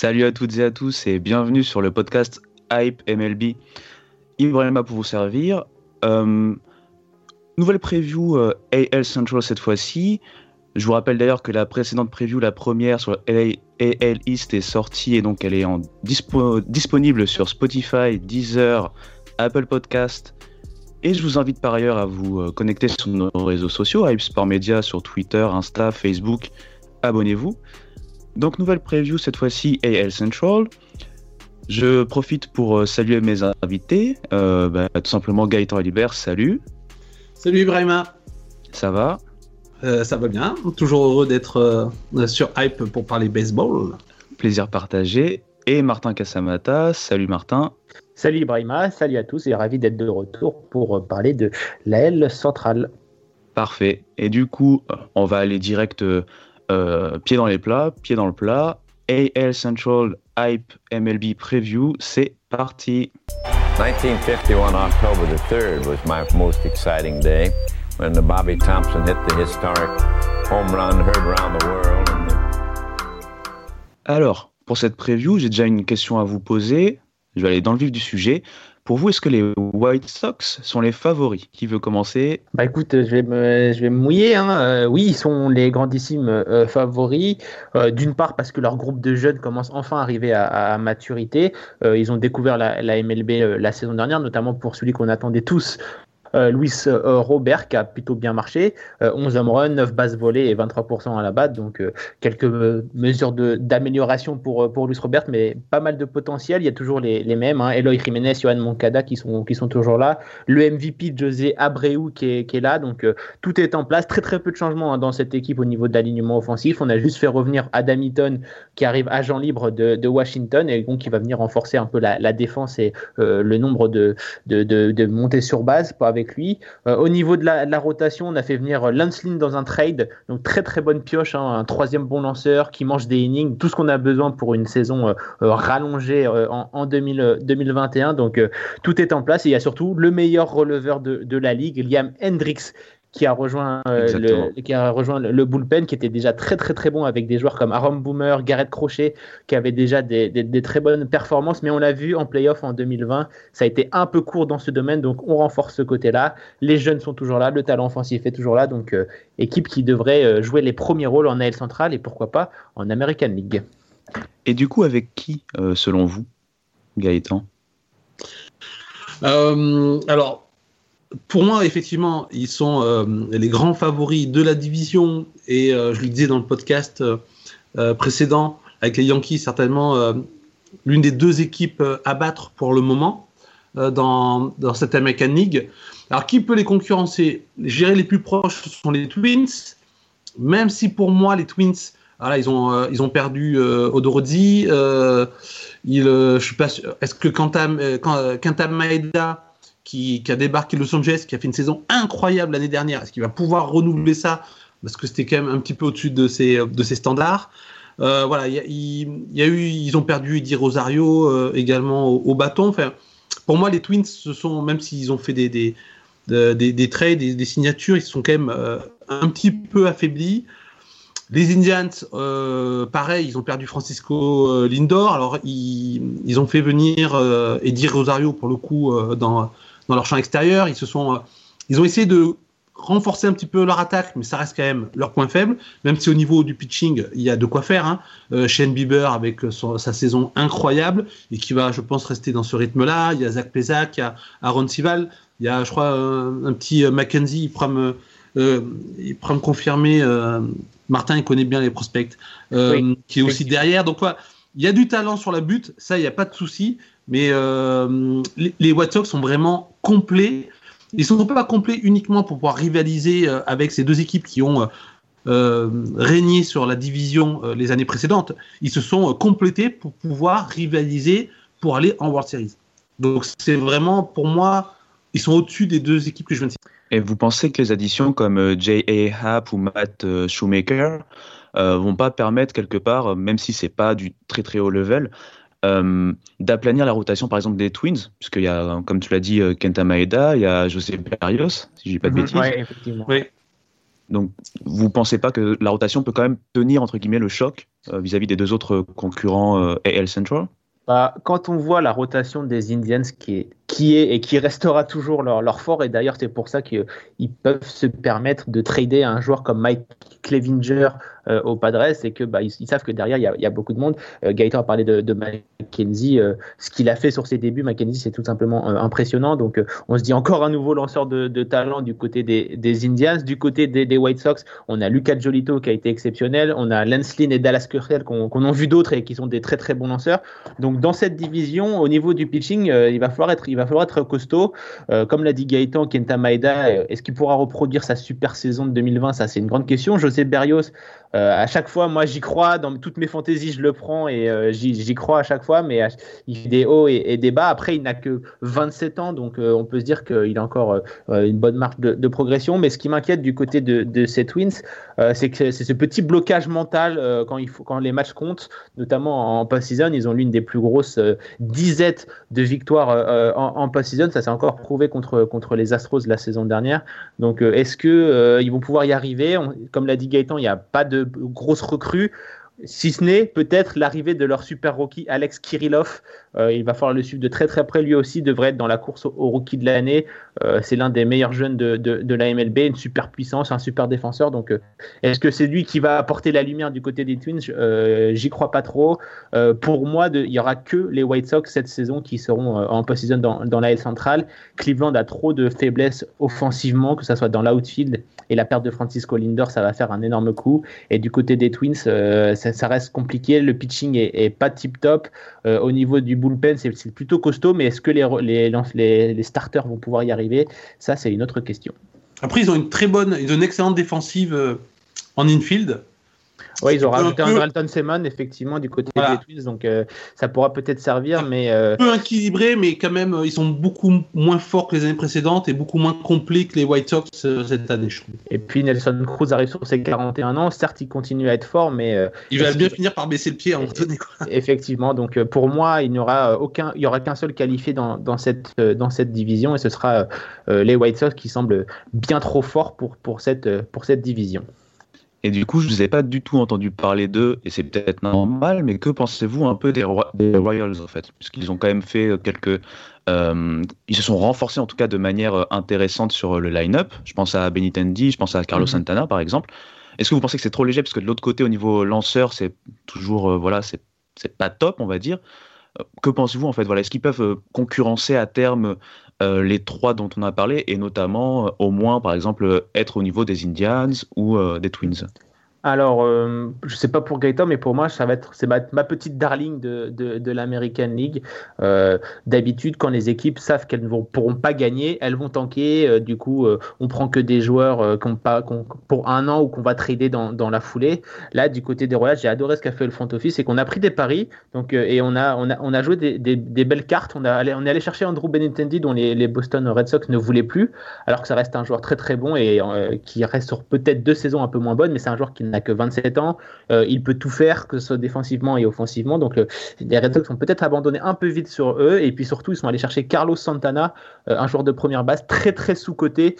Salut à toutes et à tous et bienvenue sur le podcast Hype MLB. Ibrahima pour vous servir. Euh, nouvelle preview euh, AL Central cette fois-ci. Je vous rappelle d'ailleurs que la précédente preview, la première sur AL East est sortie et donc elle est disponible sur Spotify, Deezer, Apple Podcast. Et je vous invite par ailleurs à vous euh, connecter sur nos réseaux sociaux, Hype Sport Media sur Twitter, Insta, Facebook. Abonnez-vous. Donc nouvelle preview cette fois-ci AL Central. Je profite pour euh, saluer mes invités. Euh, bah, tout simplement Gaëtan Alibert, salut. Salut Ibrahima, Ça va? Euh, ça va bien, toujours heureux d'être euh, sur Hype pour parler baseball. Plaisir partagé. Et Martin Casamata, salut Martin. Salut Ibrahima, salut à tous et ravi d'être de retour pour parler de l'AL centrale. Parfait. Et du coup, on va aller direct euh, pied dans les plats, pied dans le plat. AL Central Hype MLB Preview, c'est parti. 1951, October the 3rd, was my most exciting day when the Bobby Thompson hit the historic home run heard around the world. And the Alors, pour cette preview, j'ai déjà une question à vous poser. Je vais aller dans le vif du sujet. Pour vous, est-ce que les White Sox sont les favoris Qui veut commencer Bah écoute, je vais me, mouiller. Hein. Euh, oui, ils sont les grandissimes euh, favoris. Euh, D'une part parce que leur groupe de jeunes commence enfin à arriver à, maturité. Ils ont découvert la, MLB la saison dernière, notamment pour celui qu'on attendait tous. Euh, Luis euh, Robert qui a plutôt bien marché, Euh, 11 home runs, 9 bases volées et 23% à la batte, donc euh, quelques mesures d'amélioration pour, euh, pour Luis Robert, mais pas mal de potentiel, il y a toujours les, les mêmes, hein. Eloy Jiménez, Johan Moncada qui sont, qui sont toujours là, le MVP José Abreu qui est, qui est là, donc tout est en place, très très peu de changements hein, dans cette équipe au niveau de l'alignement offensif, on a juste fait revenir Adam Eaton qui arrive agent libre de, Washington et donc qui va venir renforcer un peu la, défense et le nombre de, de, de, montées sur base. Pas avec lui. Euh, au niveau de la, rotation, on a fait venir euh, Lance Lynn dans un trade, donc très très bonne pioche, hein, un troisième bon lanceur qui mange des innings, tout ce qu'on a besoin pour une saison euh, euh, rallongée euh, en, en 2000, euh, 2021. Donc euh, tout est en place et il y a surtout le meilleur releveur de la ligue, Liam Hendricks qui a rejoint euh, le, qui a rejoint le, le bullpen qui était déjà très très très bon avec des joueurs comme Aaron Boomer, Garrett Crochet qui avaient déjà des, des- des très bonnes performances. Mais on l'a vu en playoff en 2020 ça a été un peu court dans ce domaine. Donc on renforce ce côté là les jeunes sont toujours là. Le talent offensif est toujours là. Donc euh, équipe qui devrait euh, jouer les premiers rôles en AL centrale et pourquoi pas en American League. Et du coup, avec qui, euh, selon vous, Gaëtan? Euh, alors, pour moi, effectivement, ils sont euh, les grands favoris de la division et euh, je le disais dans le podcast euh, précédent avec les Yankees, certainement l'une des deux équipes à battre pour le moment dans, dans cette American League. Alors, qui peut les concurrencer? Je dirais les plus proches ce sont les Twins, même si pour moi, les Twins, voilà, ils, ont, ils ont perdu euh, je suis. Est-ce que euh, Kenta Maeda, qui, a débarqué Los Angeles, qui a fait une saison incroyable l'année dernière, est-ce qu'il va pouvoir renouveler ça? Parce que c'était quand même un petit peu au-dessus de ses, de ses standards. Euh, voilà, il y, a- eu, ils ont perdu Eddie Rosario euh, également au, bâton. Enfin, pour moi, les Twins, ce sont, même s'ils ont fait des, des, de- des, des trades, des, des signatures, ils sont quand même euh, un petit peu affaiblis. Les Indians, pareil, ils ont perdu Francisco Lindor. Alors, ils, ils ont fait venir euh, Eddie Rosario, pour le coup, dans, dans leur champ extérieur. Ils, se sont, euh, ils ont essayé de renforcer un petit peu leur attaque, mais ça reste quand même leur point faible. Même si au niveau du pitching, il y a de quoi faire. Hein. Euh, Shane Bieber avec son- sa saison incroyable et qui va, je pense, rester dans ce rythme-là. Il y a Zach Pesak, il y a Aaron Sival. Il y a, je crois, un, un petit euh, Mackenzie, il pourra me, euh, il pourra me confirmer. euh, Martin, il connaît bien les prospects, euh, Oui, qui est aussi derrière. Donc, voilà, il y a du talent sur la butte, ça, il n'y a pas de souci. Mais euh, les, les White Sox sont vraiment complets. Ils ne sont pas complets uniquement pour pouvoir rivaliser euh, avec ces deux équipes qui ont euh, régné sur la division les années précédentes. Ils se sont complétés pour pouvoir rivaliser pour aller en World Series. Donc c'est vraiment, pour moi, ils sont au-dessus des deux équipes que je viens de citer. Et vous pensez que les additions comme J.A. Happ ou Matt Shoemaker euh, vont pas permettre quelque part, même si c'est pas du très très haut level, euh, d'aplanir la rotation par exemple des Twins, puisqu'il y a, comme tu l'as dit, euh, Kenta Maeda, il y a José Berrios, si je dis pas de Mhm. bêtises. Ouais, effectivement. Oui. Donc, vous pensez pas que la rotation peut quand même tenir entre guillemets le choc euh, vis-à-vis des deux autres concurrents euh, AL Central? Bah, quand on voit la rotation des Indians qui est, qui est et qui restera toujours leur, fort, et d'ailleurs c'est pour ça qu'ils peuvent se permettre de trader un joueur comme Mike Clevinger euh, au Padres, c'est que bah, ils, savent que derrière il y a, beaucoup de monde. Euh, Gaëtan a parlé de, de McKenzie, euh, ce qu'il a fait sur ses débuts, McKenzie c'est tout simplement euh, impressionnant. Donc euh, on se dit encore un nouveau lanceur de, talent du côté des, des Indians, du côté des, White Sox, on a Lucas Jolito qui a été exceptionnel, on a Lance et Dallas Keuchel qu'on qu'on a vu d'autres et qui sont des très très bons lanceurs. Donc dans cette division, au niveau du pitching, il va falloir être, va falloir être costaud. Euh, comme l'a dit Gaëtan, Kenta Maeda, euh, est-ce qu'il pourra reproduire sa super saison de 2020 Ça, c'est une grande question. José Berrios, euh, à chaque fois, moi, j'y crois. Dans toutes mes fantaisies, je le prends et j'y crois à chaque fois. Mais il fait des hauts et, des bas. Après, il n'a que 27 ans, donc on peut se dire qu'il a encore une bonne marge de, progression. Mais ce qui m'inquiète du côté de, de ces Twins, c'est que c'est ce petit blocage mental quand, il faut, quand les matchs comptent, notamment en post-season. Ils ont l'une des plus grosses disettes de victoires euh, en, post-season. Ça s'est encore prouvé contre, les Astros la saison dernière. Donc, euh, est-ce que euh, vont pouvoir y arriver? Comme l'a dit Gaëtan, il n'y a pas de grosses recrues. Si ce n'est peut-être l'arrivée de leur super rookie Alex Kirillov, Euh, il va falloir le suivre de très très près. Lui aussi devrait être dans la course au, rookie de l'année. Euh, c'est l'un des meilleurs jeunes de, de, la MLB, une super puissance, un super défenseur. Donc, euh, est-ce que c'est lui qui va apporter la lumière du côté des Twins? J'y crois pas trop. Pour moi, il y aura que les White Sox cette saison qui seront en post-season dans, la L centrale. Cleveland a trop de faiblesses offensivement, que ce soit dans l'outfield et la perte de Francisco Lindor, ça va faire un énorme coup. Et du côté des Twins, ça, reste compliqué. Le pitching est, pas tip top. Au niveau du c'est plutôt costaud, mais est-ce que les, les, les, les starters vont pouvoir y arriver? Ça, c'est une autre question. Après, ils ont une très bonne, ils ont une excellente défensive euh, en infield. Oui, ils ont Un rajouté peu- un Dalton Seaman, effectivement, du côté Voilà. des Twins, donc euh, ça pourra peut-être servir, mais euh, peu équilibré, mais quand même, euh, ils sont beaucoup moins forts que les années précédentes et beaucoup moins complets que les White Sox euh, cette année, je trouve. et puis Nelson Cruz arrive sur ses 41 ans. Certes, il continue à être fort, mais Il va bien finir par baisser le pied à un moment donné. quoi. effectivement, donc pour moi, il n'y aura aucun, il y aura qu'un seul qualifié dans, dans cette dans cette division, et ce sera les White Sox qui semblent bien trop forts pour pour cette pour cette division. Et du coup, je vous ai pas du tout entendu parler d'eux, et c'est peut-être normal, mais que pensez-vous un peu des, Ro- des Royals en fait? Puisqu'ils ont quand même fait euh, quelques. euh, ils se sont renforcés en tout cas de manière euh, intéressante sur le line-up. Je pense à Benintendi, je pense à Carlos Mhm. Santana par exemple. Est-ce que vous pensez que c'est trop léger? Parce que de l'autre côté, au niveau lanceur, c'est toujours. euh, voilà, c'est pas top, on va dire. Que pensez-vous en fait? Voilà, Est-ce qu'ils peuvent euh, concurrencer à terme euh, les trois dont on a parlé, et notamment, euh, au moins, par exemple, être au niveau des Indians ou des Twins? Alors, euh, je sais pas pour Gaëtan, mais pour moi, ça va être, c'est ma, petite darling de, de, l'American League. Euh, D'habitude, quand les équipes savent qu'elles ne vont- pourront pas gagner, elles vont tanker. Euh, du coup, on prend que des joueurs qu'on pas, pour un an ou qu'on va trader dans, dans la foulée. Là, du côté des Royals, j'ai adoré ce qu'a fait le front office, c'est qu'on a pris des paris, donc et on a, on a, on a joué des, des, belles cartes. On, a, on est allé chercher Andrew Benintendi, dont les, les Boston Red Sox ne voulaient plus, alors que ça reste un joueur très très bon et qui reste sur peut-être deux saisons un peu moins bonnes, mais c'est un joueur qui n'a que 27 ans. Euh, il peut tout faire, que ce soit défensivement et offensivement. Donc euh, les Red Sox ont peut-être abandonné un peu vite sur eux. Et puis surtout, ils sont allés chercher Carlos Santana, euh, un joueur de première base très très sous-coté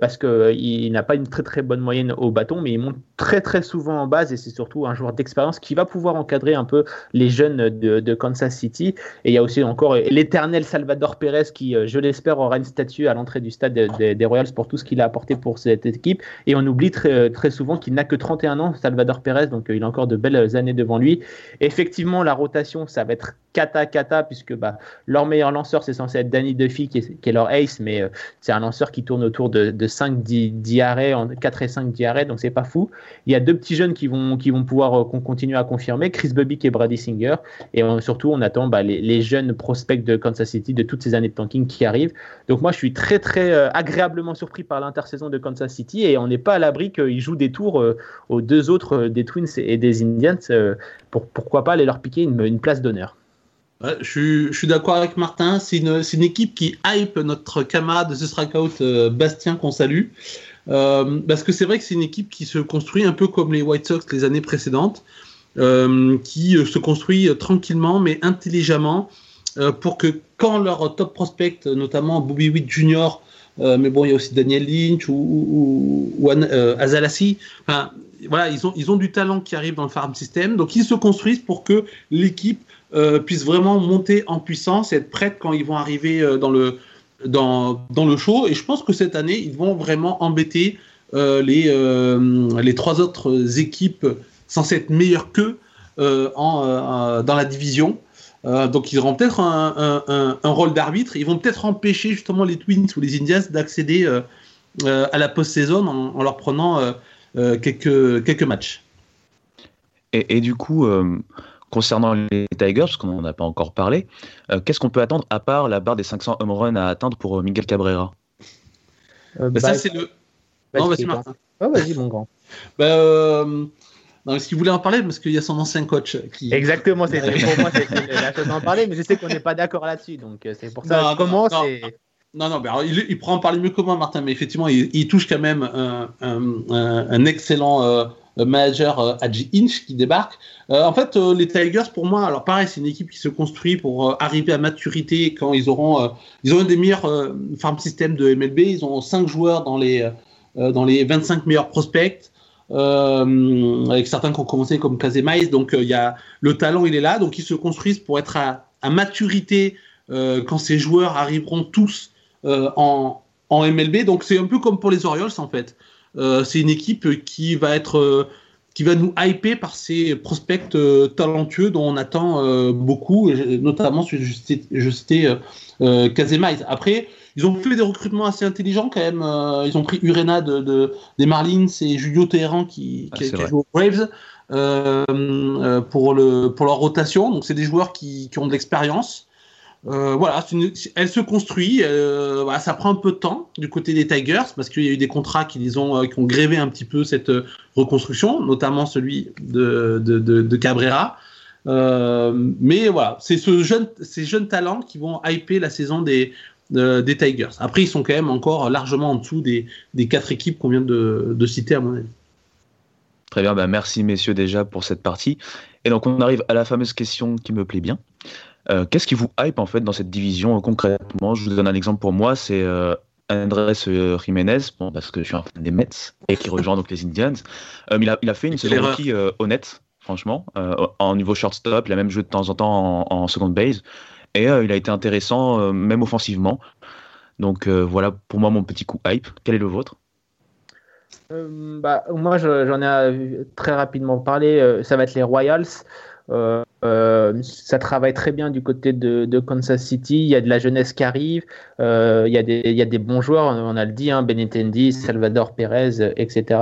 parce qu'il il n'a pas une très très bonne moyenne au bâton, mais il monte très très souvent en base et c'est surtout un joueur d'expérience qui va pouvoir encadrer un peu les jeunes de, Kansas City. Et il y a aussi encore l'éternel Salvador Perez qui, je l'espère, aura une statue à l'entrée du stade des Royals pour tout ce qu'il a apporté pour cette équipe. Et on oublie très, très souvent qu'il n'a que 31 ans, Salvador Perez, donc euh, il a encore de belles années devant lui. effectivement, la rotation, ça va être cata cata puisque bah, leur meilleur lanceur c'est censé être Danny Duffy qui est, leur ace mais euh, c'est un lanceur qui tourne autour de, de 5 diarrhées en 4 et 5 diarrhées donc c'est pas fou. Il y a deux petits jeunes qui vont, qui vont pouvoir euh, continuer à confirmer Chris Bubbick et Brady Singer. Et euh, surtout on attend bah, les, jeunes prospects de Kansas City de toutes ces années de tanking qui arrivent. Donc moi je suis très très agréablement surpris par l'intersaison de Kansas City et on n'est pas à l'abri qu'ils jouent des tours aux deux autres des Twins et des Indians pour pourquoi pas aller leur piquer une place d'honneur je, suis, d'accord avec Martin. C'est une, équipe qui hype notre camarade de ce strikeout euh, Bastien qu'on salue. Euh, parce que c'est vrai que c'est une équipe qui se construit un peu comme les White Sox les années précédentes, euh, qui se construit tranquillement mais intelligemment pour que quand leur top prospect, notamment Bobby Witt Jr., mais bon, il y a aussi Daniel Lynch ou, ou, Azalassi, enfin, voilà, ils ont, ils ont du talent qui arrive dans le farm system, donc ils se construisent pour que l'équipe euh, puissent vraiment monter en puissance être prêtes quand ils vont arriver euh, dans, le, dans, dans, le show. Et je pense que cette année, ils vont vraiment embêter euh, les, les trois autres équipes censées être meilleures qu'eux en, dans la division. donc ils auront peut-être un, un, un, rôle d'arbitre. Ils vont peut-être empêcher justement les Twins ou les Indians d'accéder à la post-saison en, leur prenant quelques, quelques matchs. Et, et du coup, Concernant les Tigers, parce qu'on n'en a pas encore parlé, euh, qu'est-ce qu'on peut attendre à part la barre des 500 home runs à atteindre pour euh, Miguel Cabrera? Euh, bah, Ça, c'est le. non, vas-y, Martin. vas-y, mon grand. bah, non, est-ce qu'il voulait en parler? Parce qu'il y a son ancien coach qui. Exactement, c'est pour moi, c'est la chose d'en parler, mais je sais qu'on n'est pas d'accord là-dessus, donc c'est pour ça. Non, comment c'est. Non, non, alors, il, il, prend en parler mieux moi, Martin, mais effectivement, il, touche quand même un, excellent manager euh, Adji Inch qui débarque. Euh, en fait, euh, les Tigers, pour moi, alors pareil, c'est une équipe qui se construit pour arriver à maturité quand ils auront, ils ont un des meilleurs farm systems de MLB. Ils ont 5 joueurs dans les, dans les 25 meilleurs prospects. avec certains qui ont commencé comme Kazemais. Donc il y a le talent, il est là. Donc ils se construisent pour être à maturité quand ces joueurs arriveront tous en, en MLB. Donc c'est un peu comme pour les Orioles en fait. Euh, c'est une équipe qui va être euh, qui va nous hyper par ses prospects euh, talentueux dont on attend beaucoup, notamment je citais, citais Après, ils ont fait des recrutements assez intelligents quand même. ils ont pris Urena de, des Marlins et Julio Teheran qui, qui, ah, joue aux Braves pour, le, pour leur rotation. Donc c'est des joueurs qui, qui ont de l'expérience. Euh, voilà, elle se construit. Euh, ça prend un peu de temps du côté des Tigers parce qu'il y a eu des contrats qui, ont, euh, qui ont grévé un petit peu cette reconstruction, notamment celui de, de, de, Cabrera. mais voilà, c'est ce jeune, ces jeunes talents qui vont hyper la saison des, des Tigers. Après, ils sont quand même encore largement en dessous des, des quatre équipes qu'on vient de, de, citer, à mon avis. Très bien, bah merci messieurs déjà pour cette partie. Et donc on arrive à la fameuse question qui me plaît bien. Euh, qu'est-ce qui vous hype en fait dans cette division euh, concrètement? Je vous donne un exemple pour moi, c'est euh, Andrés Jiménez, bon, parce que je suis un fan des Mets et qui rejoint donc les Indians. il, a, il, a, fait une saison rookie honnête, franchement, en niveau shortstop. Il a même joué de temps en temps en, en second base et il a été intéressant même offensivement. Donc voilà pour moi mon petit coup hype. Quel est le vôtre? Bah, moi, j'en ai très rapidement parlé. ça va être les Royals. Euh, euh, ça travaille très bien du côté de, Kansas City. Il y a de la jeunesse qui arrive. Euh, il, y a des, il y a des bons joueurs, on a le dit, hein, Benintendi, Salvador Perez, etc.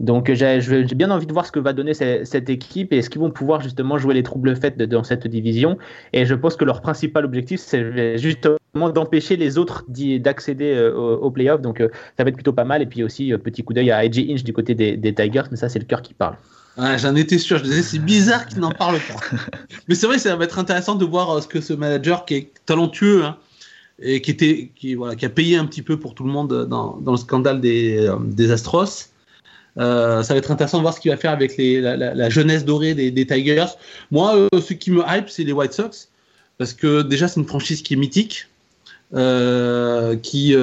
Donc j'ai bien envie de voir ce que va donner cette, équipe et est-ce qu'ils vont pouvoir justement jouer les troubles faits dans cette division. Et je pense que leur principal objectif, c'est justement d'empêcher les autres d'accéder aux, playoffs. Donc ça va être plutôt pas mal. Et puis aussi, petit coup d'œil à AJ Inch du côté des, des Tigers, mais ça c'est le cœur qui parle. J'en étais sûr, je disais c'est bizarre qu'il n'en parle pas. Mais c'est vrai, ça va être intéressant de voir euh, ce que ce manager qui est talentueux hein, et qui, était, qui, voilà, qui a payé un petit peu pour tout le monde dans, dans le scandale des, euh, des Astros. Euh, ça va être intéressant de voir ce qu'il va faire avec les, la, jeunesse dorée des, des Tigers. Moi, ce qui me hype, c'est les White Sox parce que déjà, c'est une franchise qui est mythique, qui,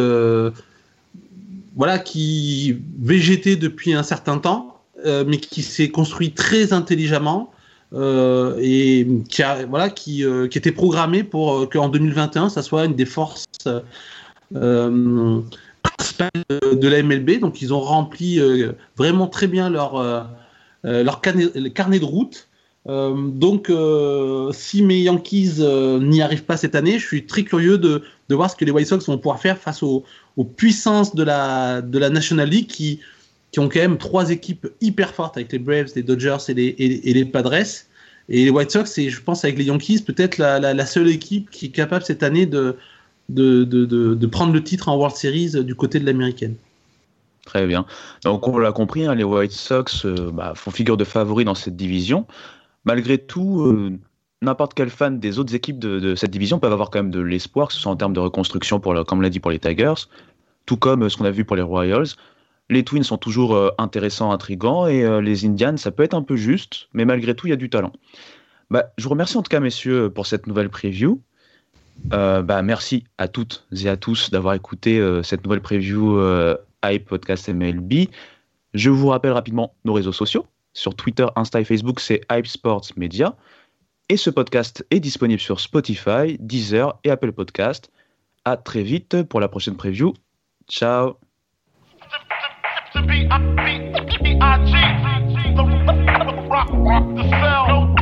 voilà, qui végétait depuis un certain temps mais qui s'est construit très intelligemment. et qui a, voilà qui, qui était programmé pour qu'en 2021 ça soit une des forces de la MLB. Donc ils ont rempli vraiment très bien leur leur carnet de route euh, donc, euh, si mes Yankees euh, n'y arrivent pas cette année, je suis très curieux de, voir ce que les White Sox vont pouvoir faire face aux, puissances de la, de la National League qui, qui ont quand même trois équipes hyper fortes avec les Braves, les Dodgers et les, et, Padres. Et les White Sox, c'est, je pense, avec les Yankees, peut-être la, seule équipe qui est capable cette année de, prendre le titre en World Series du côté de l'américaine. Très bien. Donc, on l'a compris, hein, les White Sox bah, font figure de favoris dans cette division malgré tout, euh, n'importe quel fan des autres équipes de, cette division peuvent avoir quand même de l'espoir, que ce soit en termes de reconstruction, pour comme l'a dit pour les Tigers, tout comme euh, ce qu'on a vu pour les Royals. Les Twins sont toujours euh, intéressants, intrigants, et les Indians, ça peut être un peu juste, mais malgré tout, il y a du talent. Bah, je vous remercie en tout cas, messieurs, pour cette nouvelle preview. bah, merci à toutes et à tous d'avoir écouté cette nouvelle preview Hype Podcast MLB. Je vous rappelle rapidement nos réseaux sociaux. Sur Twitter, Insta et Facebook, c'est Hype Sports Media. Et ce podcast est disponible sur Spotify, Deezer et Apple Podcast. À très vite pour la prochaine preview. Ciao. to be a B-I-G. The rock, rock the cell.